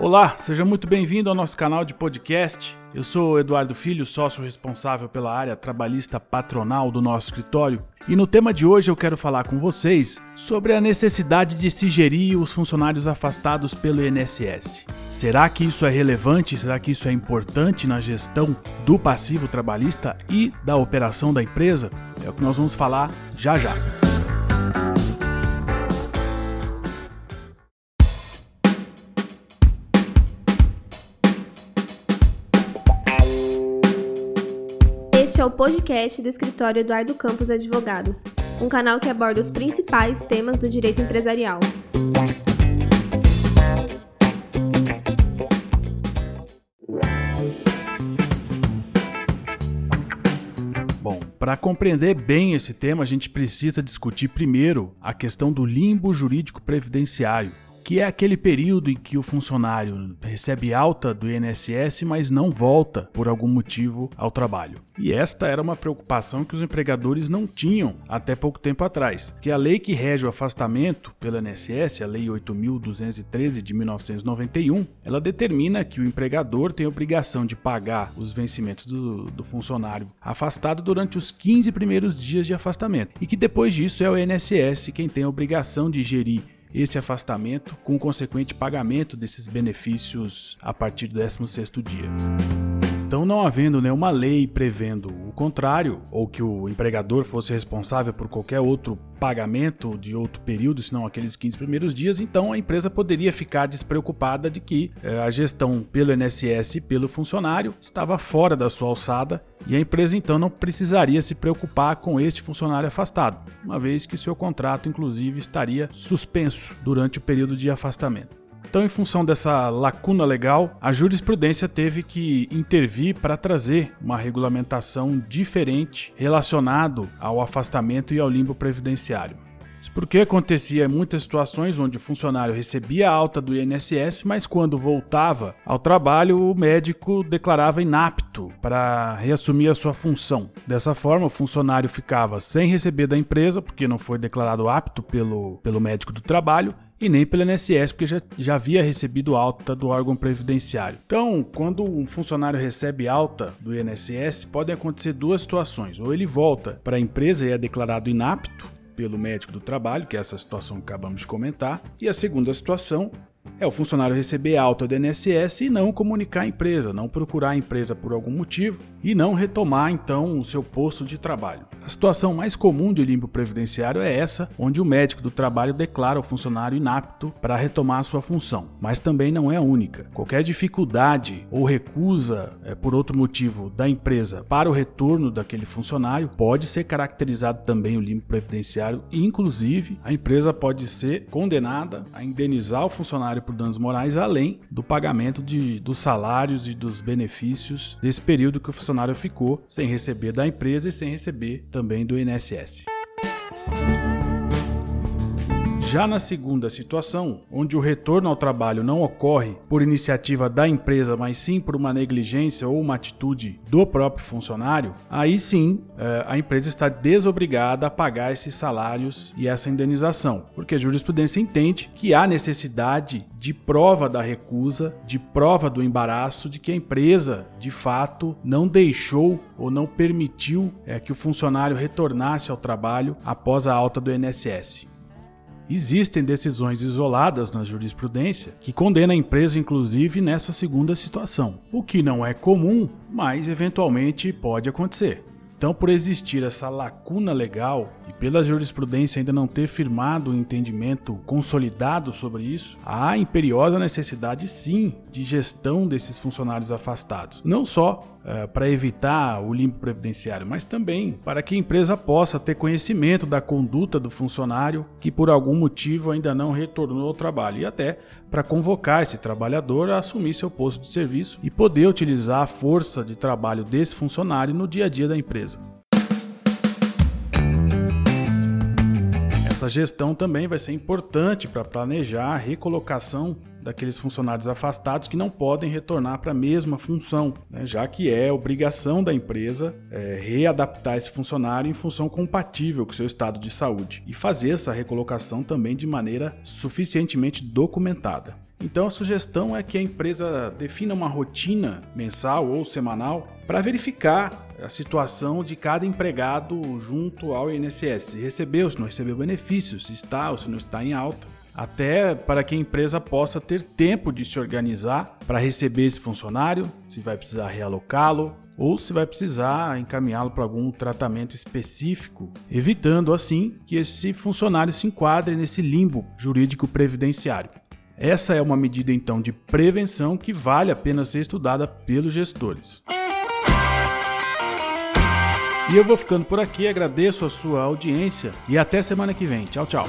Olá, seja muito bem-vindo ao nosso canal de podcast. Eu sou Eduardo Filho, sócio responsável pela área trabalhista patronal do nosso escritório, e no tema de hoje eu quero falar com vocês sobre a necessidade de se gerir os funcionários afastados pelo INSS. Será que isso é relevante? Será que isso é importante na gestão do passivo trabalhista e da operação da empresa? É o que nós vamos falar já já. Este é o podcast do escritório Eduardo Campos Advogados, um canal que aborda os principais temas do direito empresarial. Bom, para compreender bem esse tema, a gente precisa discutir primeiro a questão do limbo jurídico previdenciário, que é aquele período em que o funcionário recebe alta do INSS, mas não volta por algum motivo ao trabalho. E esta era uma preocupação que os empregadores não tinham até pouco tempo atrás, que a lei que rege o afastamento pelo INSS, a Lei 8.213 de 1991, ela determina que o empregador tem a obrigação de pagar os vencimentos do, do funcionário afastado durante os 15 primeiros dias de afastamento, e que depois disso é o INSS quem tem a obrigação de gerir esse afastamento com o consequente pagamento desses benefícios a partir do 16º dia. Então, não havendo nenhuma lei prevendo o contrário, ou que o empregador fosse responsável por qualquer outro pagamento de outro período, senão aqueles 15 primeiros dias, então a empresa poderia ficar despreocupada de que eh, a gestão pelo INSS e pelo funcionário estava fora da sua alçada e a empresa então não precisaria se preocupar com este funcionário afastado, uma vez que seu contrato, inclusive, estaria suspenso durante o período de afastamento. Então, em função dessa lacuna legal, a jurisprudência teve que intervir para trazer uma regulamentação diferente relacionado ao afastamento e ao limbo previdenciário. Isso porque acontecia em muitas situações onde o funcionário recebia alta do INSS, mas quando voltava ao trabalho, o médico declarava inapto para reassumir a sua função. Dessa forma, o funcionário ficava sem receber da empresa, porque não foi declarado apto pelo, pelo médico do trabalho, e nem pelo INSS, porque já, já havia recebido alta do órgão previdenciário. Então, quando um funcionário recebe alta do INSS, podem acontecer duas situações. Ou ele volta para a empresa e é declarado inapto pelo médico do trabalho, que é essa situação que acabamos de comentar, e a segunda situação é o funcionário receber alta do INSS e não comunicar a empresa, não procurar a empresa por algum motivo e não retomar então o seu posto de trabalho. A situação mais comum de limbo previdenciário é essa, onde o médico do trabalho declara o funcionário inapto para retomar sua função, mas também não é a única. Qualquer dificuldade ou recusa é, por outro motivo da empresa para o retorno daquele funcionário pode ser caracterizado também o limbo previdenciário e, inclusive, a empresa pode ser condenada a indenizar o funcionário por danos morais, além do pagamento de, dos salários e dos benefícios desse período que o funcionário ficou sem receber da empresa e sem receber também do INSS. Já na segunda situação, onde o retorno ao trabalho não ocorre por iniciativa da empresa, mas sim por uma negligência ou uma atitude do próprio funcionário, aí sim eh, a empresa está desobrigada a pagar esses salários e essa indenização, porque a jurisprudência entende que há necessidade de prova da recusa, de prova do embaraço de que a empresa de fato não deixou ou não permitiu é, que o funcionário retornasse ao trabalho após a alta do INSS. Existem decisões isoladas na jurisprudência que condenam a empresa, inclusive, nessa segunda situação, o que não é comum, mas eventualmente pode acontecer. Então, por existir essa lacuna legal e pela jurisprudência ainda não ter firmado um entendimento consolidado sobre isso, há imperiosa necessidade sim de gestão desses funcionários afastados. Não só uh, para evitar o limbo previdenciário, mas também para que a empresa possa ter conhecimento da conduta do funcionário que por algum motivo ainda não retornou ao trabalho e até para convocar esse trabalhador a assumir seu posto de serviço e poder utilizar a força de trabalho desse funcionário no dia a dia da empresa. Essa gestão também vai ser importante para planejar a recolocação daqueles funcionários afastados que não podem retornar para a mesma função, né? já que é obrigação da empresa é, readaptar esse funcionário em função compatível com seu estado de saúde e fazer essa recolocação também de maneira suficientemente documentada. Então a sugestão é que a empresa defina uma rotina mensal ou semanal para verificar a situação de cada empregado junto ao INSS. Se recebeu, se não recebeu benefícios, se está ou se não está em alta. Até para que a empresa possa ter tempo de se organizar para receber esse funcionário, se vai precisar realocá-lo ou se vai precisar encaminhá-lo para algum tratamento específico, evitando assim que esse funcionário se enquadre nesse limbo jurídico previdenciário. Essa é uma medida então de prevenção que vale a pena ser estudada pelos gestores. E eu vou ficando por aqui, agradeço a sua audiência e até semana que vem. Tchau, tchau.